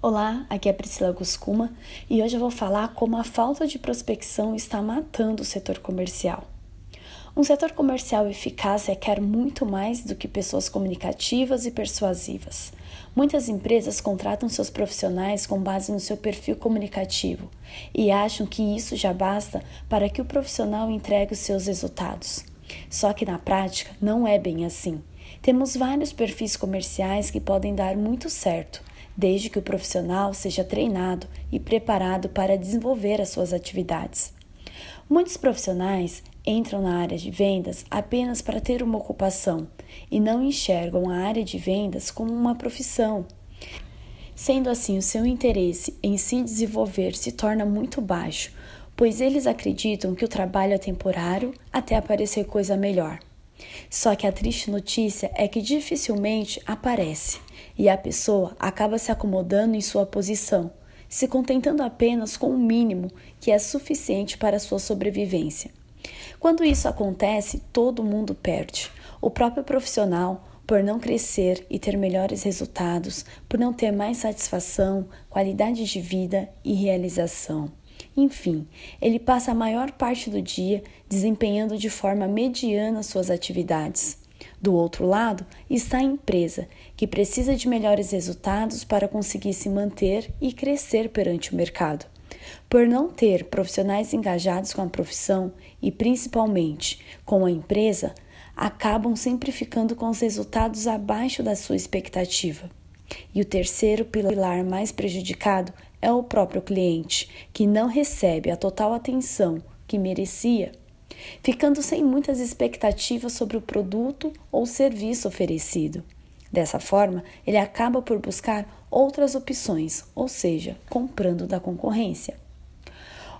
Olá, aqui é Priscila Guscuma e hoje eu vou falar como a falta de prospecção está matando o setor comercial. Um setor comercial eficaz requer muito mais do que pessoas comunicativas e persuasivas. Muitas empresas contratam seus profissionais com base no seu perfil comunicativo e acham que isso já basta para que o profissional entregue os seus resultados. Só que na prática não é bem assim. Temos vários perfis comerciais que podem dar muito certo desde que o profissional seja treinado e preparado para desenvolver as suas atividades. Muitos profissionais entram na área de vendas apenas para ter uma ocupação e não enxergam a área de vendas como uma profissão. Sendo assim, o seu interesse em se desenvolver se torna muito baixo, pois eles acreditam que o trabalho é temporário até aparecer coisa melhor. Só que a triste notícia é que dificilmente aparece e a pessoa acaba se acomodando em sua posição, se contentando apenas com o mínimo que é suficiente para sua sobrevivência. Quando isso acontece, todo mundo perde. O próprio profissional, por não crescer e ter melhores resultados, por não ter mais satisfação, qualidade de vida e realização. Enfim, ele passa a maior parte do dia desempenhando de forma mediana suas atividades. Do outro lado está a empresa, que precisa de melhores resultados para conseguir se manter e crescer perante o mercado. Por não ter profissionais engajados com a profissão e principalmente com a empresa, acabam sempre ficando com os resultados abaixo da sua expectativa. E o terceiro pilar mais prejudicado é o próprio cliente, que não recebe a total atenção que merecia, ficando sem muitas expectativas sobre o produto ou serviço oferecido. Dessa forma, ele acaba por buscar outras opções, ou seja, comprando da concorrência.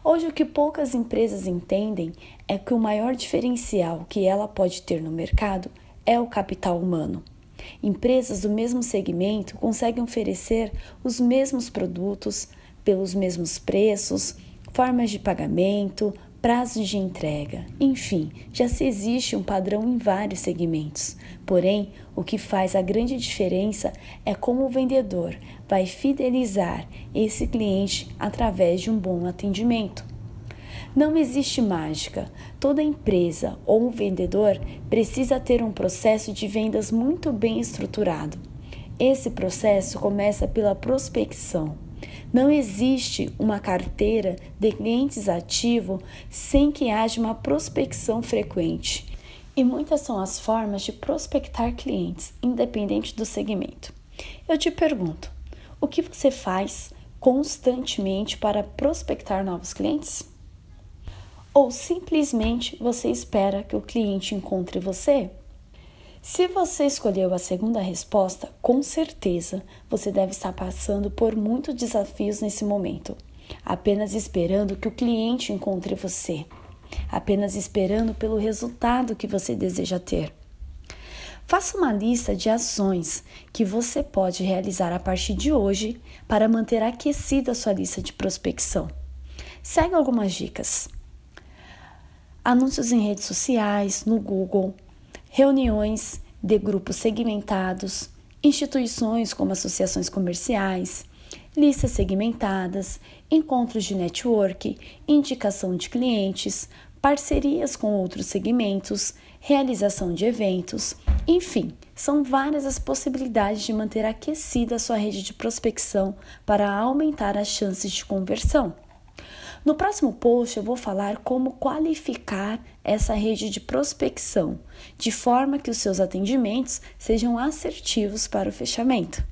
Hoje, o que poucas empresas entendem é que o maior diferencial que ela pode ter no mercado é o capital humano. Empresas do mesmo segmento conseguem oferecer os mesmos produtos pelos mesmos preços, formas de pagamento, prazos de entrega, enfim, já se existe um padrão em vários segmentos. Porém, o que faz a grande diferença é como o vendedor vai fidelizar esse cliente através de um bom atendimento. Não existe mágica. Toda empresa ou um vendedor precisa ter um processo de vendas muito bem estruturado. Esse processo começa pela prospecção. Não existe uma carteira de clientes ativo sem que haja uma prospecção frequente. E muitas são as formas de prospectar clientes, independente do segmento. Eu te pergunto: o que você faz constantemente para prospectar novos clientes? Ou simplesmente você espera que o cliente encontre você? Se você escolheu a segunda resposta, com certeza você deve estar passando por muitos desafios nesse momento, apenas esperando que o cliente encontre você, apenas esperando pelo resultado que você deseja ter. Faça uma lista de ações que você pode realizar a partir de hoje para manter aquecida a sua lista de prospecção. Segue algumas dicas anúncios em redes sociais, no Google, reuniões de grupos segmentados, instituições como associações comerciais, listas segmentadas, encontros de network, indicação de clientes, parcerias com outros segmentos, realização de eventos, enfim, são várias as possibilidades de manter aquecida a sua rede de prospecção para aumentar as chances de conversão. No próximo post eu vou falar como qualificar essa rede de prospecção, de forma que os seus atendimentos sejam assertivos para o fechamento.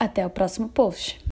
Até o próximo post!